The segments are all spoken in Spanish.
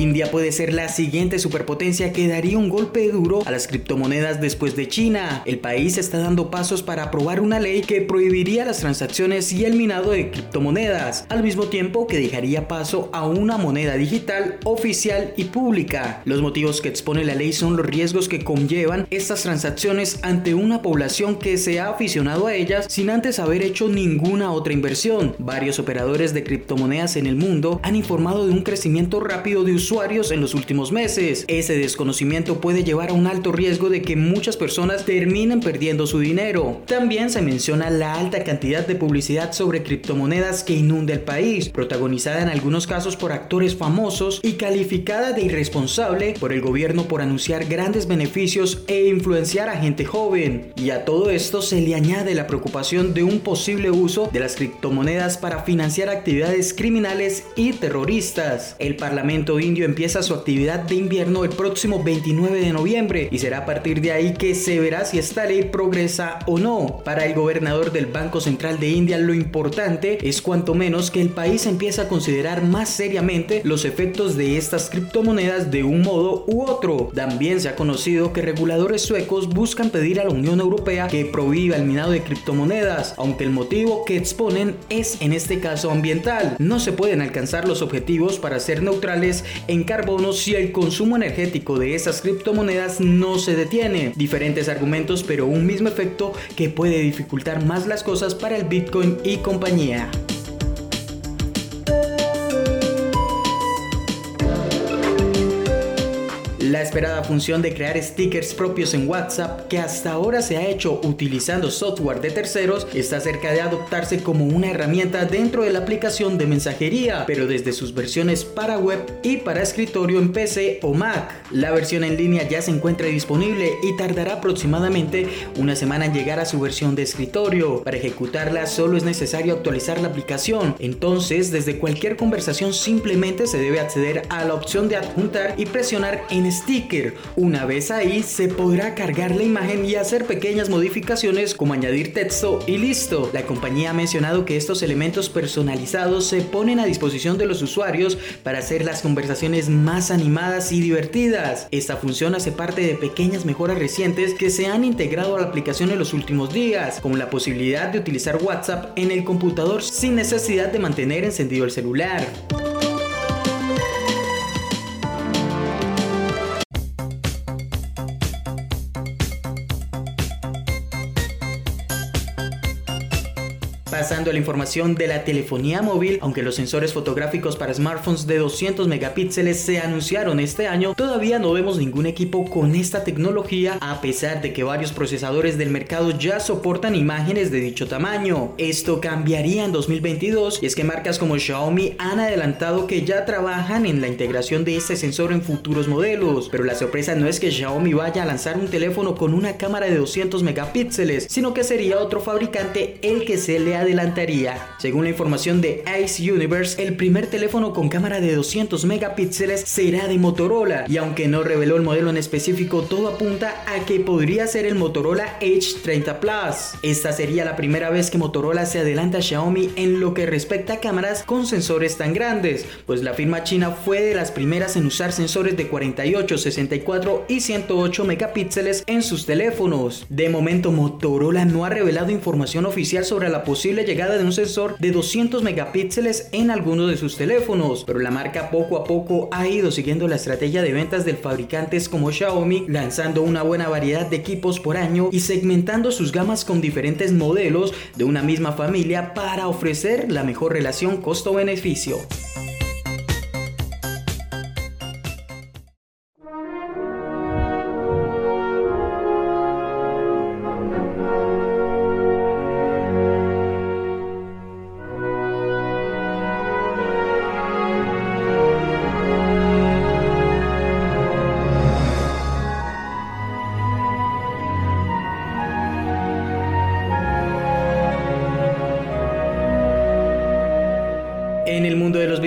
India puede ser la siguiente superpotencia que daría un golpe duro a las criptomonedas después de China. El país está dando pasos para aprobar una ley que prohibiría las transacciones y el minado de criptomonedas, al mismo tiempo que dejaría paso a una moneda digital oficial y pública. Los motivos que expone la ley son los riesgos que conllevan estas transacciones ante una población que se ha aficionado a ellas sin antes haber hecho ninguna otra inversión. Varios operadores de criptomonedas en el mundo han informado de un crecimiento rápido de usuarios en los últimos meses. Ese desconocimiento puede llevar a un alto riesgo de que muchas personas terminen perdiendo su dinero. También se menciona la alta cantidad de publicidad sobre criptomonedas que inunda el país, protagonizada en algunos casos por actores famosos y calificada de irresponsable por el gobierno por anunciar grandes beneficios e influenciar a gente joven. Y a todo esto se le añade la preocupación de un posible uso de las criptomonedas para financiar actividades criminales y terroristas. El Parlamento indio empieza su actividad de invierno el próximo 29 de noviembre y será a partir de ahí que se verá si esta ley progresa o no. Para el gobernador del Banco Central de India lo importante es cuanto menos que el país empiece a considerar más seriamente los efectos de estas criptomonedas de un modo u otro. También se ha conocido que reguladores suecos buscan pedir a la Unión Europea que prohíba el minado de criptomonedas, aunque el motivo que exponen es en este caso ambiental. No se pueden alcanzar los objetivos para ser neutrales en carbono si el consumo energético de esas criptomonedas no se detiene. Diferentes argumentos, pero un mismo efecto que puede dificultar más las cosas para el Bitcoin y compañía. La esperada función de crear stickers propios en WhatsApp, que hasta ahora se ha hecho utilizando software de terceros, está cerca de adoptarse como una herramienta dentro de la aplicación de mensajería, pero desde sus versiones para web y para escritorio en PC o Mac. La versión en línea ya se encuentra disponible y tardará aproximadamente una semana en llegar a su versión de escritorio. Para ejecutarla solo es necesario actualizar la aplicación, entonces desde cualquier conversación simplemente se debe acceder a la opción de adjuntar y presionar en sticker. Una vez ahí se podrá cargar la imagen y hacer pequeñas modificaciones como añadir texto y listo. La compañía ha mencionado que estos elementos personalizados se ponen a disposición de los usuarios para hacer las conversaciones más animadas y divertidas. Esta función hace parte de pequeñas mejoras recientes que se han integrado a la aplicación en los últimos días, como la posibilidad de utilizar WhatsApp en el computador sin necesidad de mantener encendido el celular. Pasando a la información de la telefonía móvil, aunque los sensores fotográficos para smartphones de 200 megapíxeles se anunciaron este año, todavía no vemos ningún equipo con esta tecnología a pesar de que varios procesadores del mercado ya soportan imágenes de dicho tamaño. Esto cambiaría en 2022 y es que marcas como Xiaomi han adelantado que ya trabajan en la integración de este sensor en futuros modelos, pero la sorpresa no es que Xiaomi vaya a lanzar un teléfono con una cámara de 200 megapíxeles, sino que sería otro fabricante el que se le adelantaría. Según la información de Ice Universe, el primer teléfono con cámara de 200 megapíxeles será de Motorola y aunque no reveló el modelo en específico, todo apunta a que podría ser el Motorola Edge 30 Plus. Esta sería la primera vez que Motorola se adelanta a Xiaomi en lo que respecta a cámaras con sensores tan grandes, pues la firma china fue de las primeras en usar sensores de 48, 64 y 108 megapíxeles en sus teléfonos. De momento Motorola no ha revelado información oficial sobre la posible llegada de un sensor de 200 megapíxeles en algunos de sus teléfonos, pero la marca poco a poco ha ido siguiendo la estrategia de ventas del fabricantes como Xiaomi, lanzando una buena variedad de equipos por año y segmentando sus gamas con diferentes modelos de una misma familia para ofrecer la mejor relación costo-beneficio.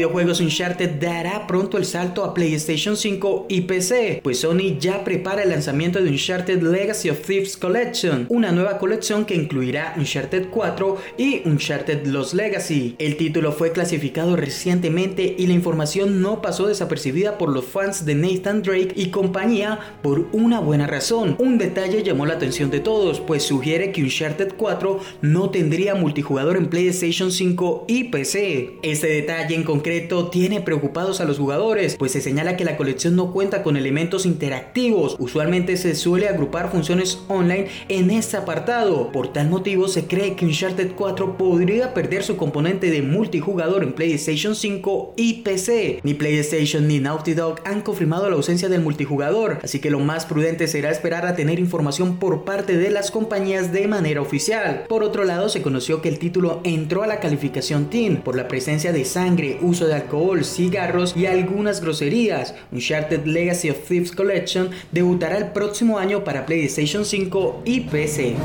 Videojuegos Uncharted dará pronto el salto a PlayStation 5 y PC, pues Sony ya prepara el lanzamiento de Uncharted Legacy of Thieves Collection, una nueva colección que incluirá Uncharted 4 y Uncharted Lost Legacy. El título fue clasificado recientemente y la información no pasó desapercibida por los fans de Nathan Drake y compañía por una buena razón. Un detalle llamó la atención de todos, pues sugiere que Uncharted 4 no tendría multijugador en PlayStation 5 y PC. Este detalle en concreto tiene preocupados a los jugadores, pues se señala que la colección no cuenta con elementos interactivos. Usualmente se suele agrupar funciones online en este apartado. Por tal motivo se cree que Uncharted 4 podría perder su componente de multijugador en PlayStation 5 y PC. Ni PlayStation ni Naughty Dog han confirmado la ausencia del multijugador, así que lo más prudente será esperar a tener información por parte de las compañías de manera oficial. Por otro lado, se conoció que el título entró a la calificación Teen por la presencia de sangre, uso de alcohol, cigarros y algunas groserías. Uncharted Legacy of Thieves Collection debutará el próximo año para PlayStation 5 y PC.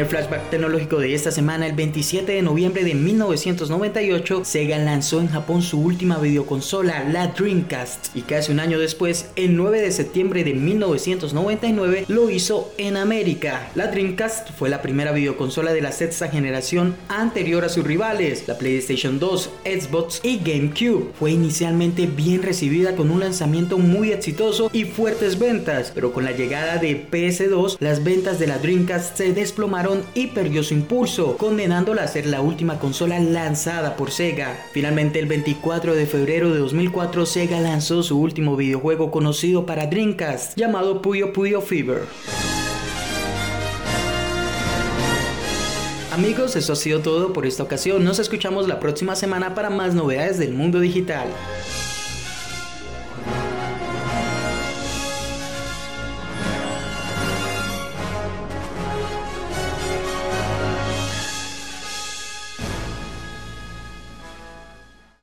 El flashback tecnológico de esta semana, el 27 de noviembre de 1998, Sega lanzó en Japón su última videoconsola, la Dreamcast, y casi un año después, el 9 de septiembre de 1999, lo hizo en América. La Dreamcast fue la primera videoconsola de la sexta generación anterior a sus rivales, la PlayStation 2, Xbox y GameCube. Fue inicialmente bien recibida con un lanzamiento muy exitoso y fuertes ventas, pero con la llegada de PS2, las ventas de la Dreamcast se desplomaron y perdió su impulso, condenándola a ser la última consola lanzada por Sega. Finalmente, el 24 de febrero de 2004, Sega lanzó su último videojuego conocido para Dreamcast, llamado Puyo Puyo Fever. Amigos, eso ha sido todo por esta ocasión. Nos escuchamos la próxima semana para más novedades del mundo digital.